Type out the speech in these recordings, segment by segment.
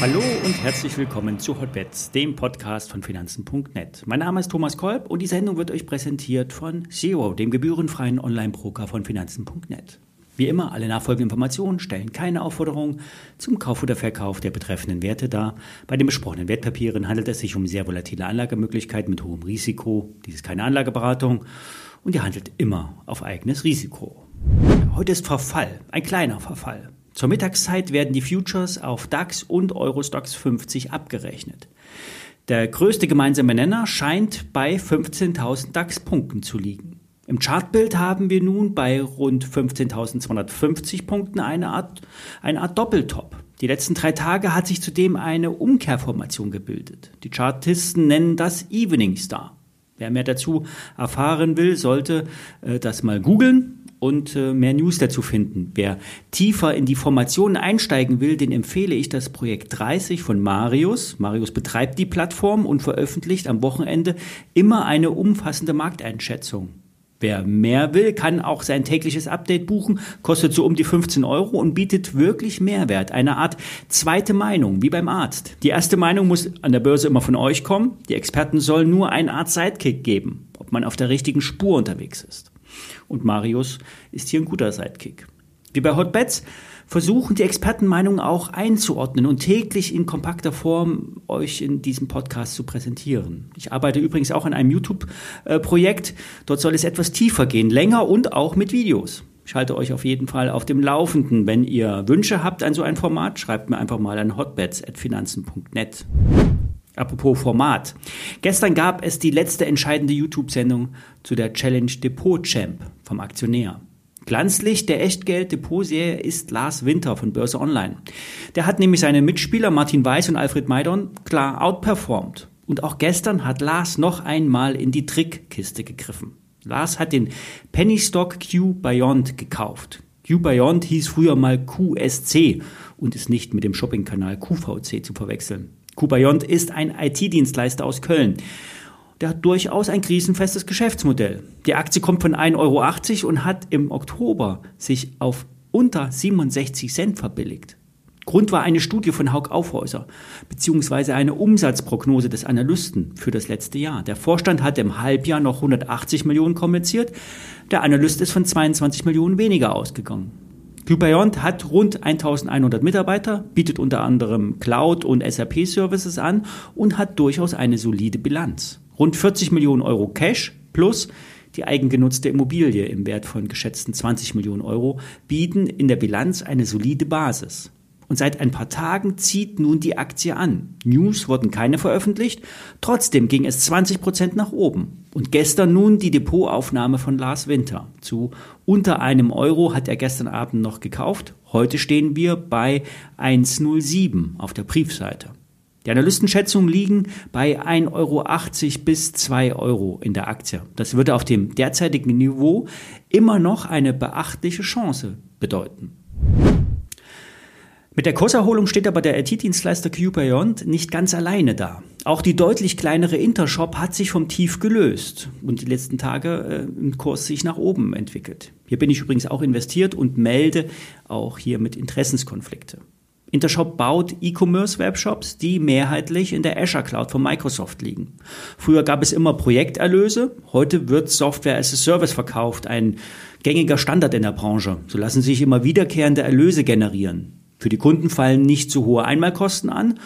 Hallo und herzlich willkommen zu Hotbets, dem Podcast von Finanzen.net. Mein Name ist Thomas Kolb und die Sendung wird euch präsentiert von Zero, dem gebührenfreien Online-Broker von Finanzen.net. Wie immer, alle nachfolgenden Informationen stellen keine Aufforderung zum Kauf oder Verkauf der betreffenden Werte dar. Bei den besprochenen Wertpapieren handelt es sich um sehr volatile Anlagemöglichkeiten mit hohem Risiko. Dies ist keine Anlageberatung und ihr handelt immer auf eigenes Risiko. Heute ist Verfall, ein kleiner Verfall. Zur Mittagszeit werden die Futures auf DAX und Eurostox 50 abgerechnet. Der größte gemeinsame Nenner scheint bei 15.000 DAX-Punkten zu liegen. Im Chartbild haben wir nun bei rund 15.250 Punkten eine Art, eine Art Doppeltop. Die letzten drei Tage hat sich zudem eine Umkehrformation gebildet. Die Chartisten nennen das Evening Star. Wer mehr dazu erfahren will, sollte äh, das mal googeln und äh, mehr News dazu finden. Wer tiefer in die Formation einsteigen will, den empfehle ich das Projekt 30 von Marius. Marius betreibt die Plattform und veröffentlicht am Wochenende immer eine umfassende Markteinschätzung. Wer mehr will, kann auch sein tägliches Update buchen, kostet so um die 15 Euro und bietet wirklich Mehrwert. Eine Art zweite Meinung, wie beim Arzt. Die erste Meinung muss an der Börse immer von euch kommen. Die Experten sollen nur eine Art Sidekick geben, ob man auf der richtigen Spur unterwegs ist. Und Marius ist hier ein guter Sidekick. Wie bei Hotbets versuchen die Expertenmeinungen auch einzuordnen und täglich in kompakter Form euch in diesem Podcast zu präsentieren. Ich arbeite übrigens auch an einem YouTube-Projekt. Dort soll es etwas tiefer gehen, länger und auch mit Videos. Ich halte euch auf jeden Fall auf dem Laufenden. Wenn ihr Wünsche habt an so ein Format, schreibt mir einfach mal an hotbets.finanzen.net. Apropos Format. Gestern gab es die letzte entscheidende YouTube-Sendung zu der Challenge Depot Champ vom Aktionär. Glanzlicht der Echtgeld-Depot-Serie ist Lars Winter von Börse Online. Der hat nämlich seine Mitspieler Martin Weiß und Alfred Maidon klar outperformed. Und auch gestern hat Lars noch einmal in die Trickkiste gegriffen. Lars hat den Penny Stock Q Beyond gekauft. Q Beyond hieß früher mal QSC und ist nicht mit dem Shoppingkanal QVC zu verwechseln. Kubayont ist ein IT-Dienstleister aus Köln. Der hat durchaus ein krisenfestes Geschäftsmodell. Die Aktie kommt von 1,80 Euro und hat im Oktober sich auf unter 67 Cent verbilligt. Grund war eine Studie von Haug Aufhäuser, beziehungsweise eine Umsatzprognose des Analysten für das letzte Jahr. Der Vorstand hat im Halbjahr noch 180 Millionen kommuniziert, der Analyst ist von 22 Millionen weniger ausgegangen. Cubeyond hat rund 1100 Mitarbeiter, bietet unter anderem Cloud- und SAP-Services an und hat durchaus eine solide Bilanz. Rund 40 Millionen Euro Cash plus die eigengenutzte Immobilie im Wert von geschätzten 20 Millionen Euro bieten in der Bilanz eine solide Basis. Und seit ein paar Tagen zieht nun die Aktie an. News wurden keine veröffentlicht, trotzdem ging es 20 Prozent nach oben. Und gestern nun die Depotaufnahme von Lars Winter. Zu unter einem Euro hat er gestern Abend noch gekauft. Heute stehen wir bei 1,07 auf der Briefseite. Die Analystenschätzungen liegen bei 1,80 Euro bis 2 Euro in der Aktie. Das würde auf dem derzeitigen Niveau immer noch eine beachtliche Chance bedeuten. Mit der Kurserholung steht aber der IT-Dienstleister QBeyond nicht ganz alleine da. Auch die deutlich kleinere Intershop hat sich vom Tief gelöst und die letzten Tage äh, im Kurs sich nach oben entwickelt. Hier bin ich übrigens auch investiert und melde auch hier mit Interessenskonflikte. Intershop baut E-Commerce-Webshops, die mehrheitlich in der Azure Cloud von Microsoft liegen. Früher gab es immer Projekterlöse, heute wird Software as a Service verkauft, ein gängiger Standard in der Branche. So lassen sich immer wiederkehrende Erlöse generieren. Für die Kunden fallen nicht zu hohe Einmalkosten an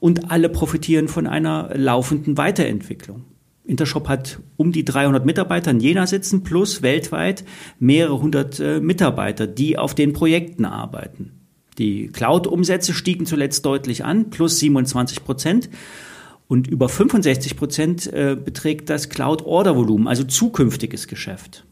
und alle profitieren von einer laufenden Weiterentwicklung. Intershop hat um die 300 Mitarbeiter in Jena sitzen, plus weltweit mehrere hundert äh, Mitarbeiter, die auf den Projekten arbeiten. Die Cloud-Umsätze stiegen zuletzt deutlich an, plus 27 Prozent. Und über 65 Prozent äh, beträgt das Cloud-Order-Volumen, also zukünftiges Geschäft.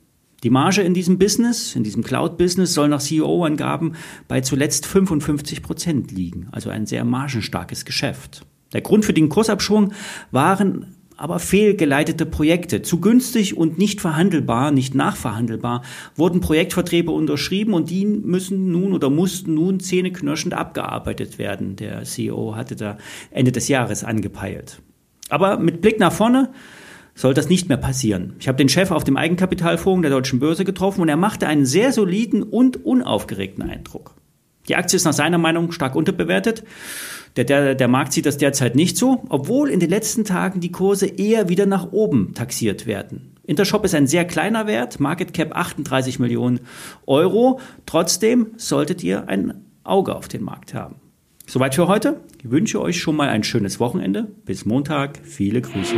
Die Marge in diesem Business, in diesem Cloud-Business, soll nach CEO-Angaben bei zuletzt 55 Prozent liegen, also ein sehr margenstarkes Geschäft. Der Grund für den Kursabschwung waren aber fehlgeleitete Projekte. Zu günstig und nicht verhandelbar, nicht nachverhandelbar, wurden Projektverträge unterschrieben und die müssen nun oder mussten nun zähneknirschend abgearbeitet werden. Der CEO hatte da Ende des Jahres angepeilt. Aber mit Blick nach vorne soll das nicht mehr passieren. Ich habe den Chef auf dem Eigenkapitalforum der Deutschen Börse getroffen und er machte einen sehr soliden und unaufgeregten Eindruck. Die Aktie ist nach seiner Meinung stark unterbewertet. Der, der, der Markt sieht das derzeit nicht so, obwohl in den letzten Tagen die Kurse eher wieder nach oben taxiert werden. Intershop ist ein sehr kleiner Wert, Market Cap 38 Millionen Euro. Trotzdem solltet ihr ein Auge auf den Markt haben. Soweit für heute. Ich wünsche euch schon mal ein schönes Wochenende. Bis Montag. Viele Grüße.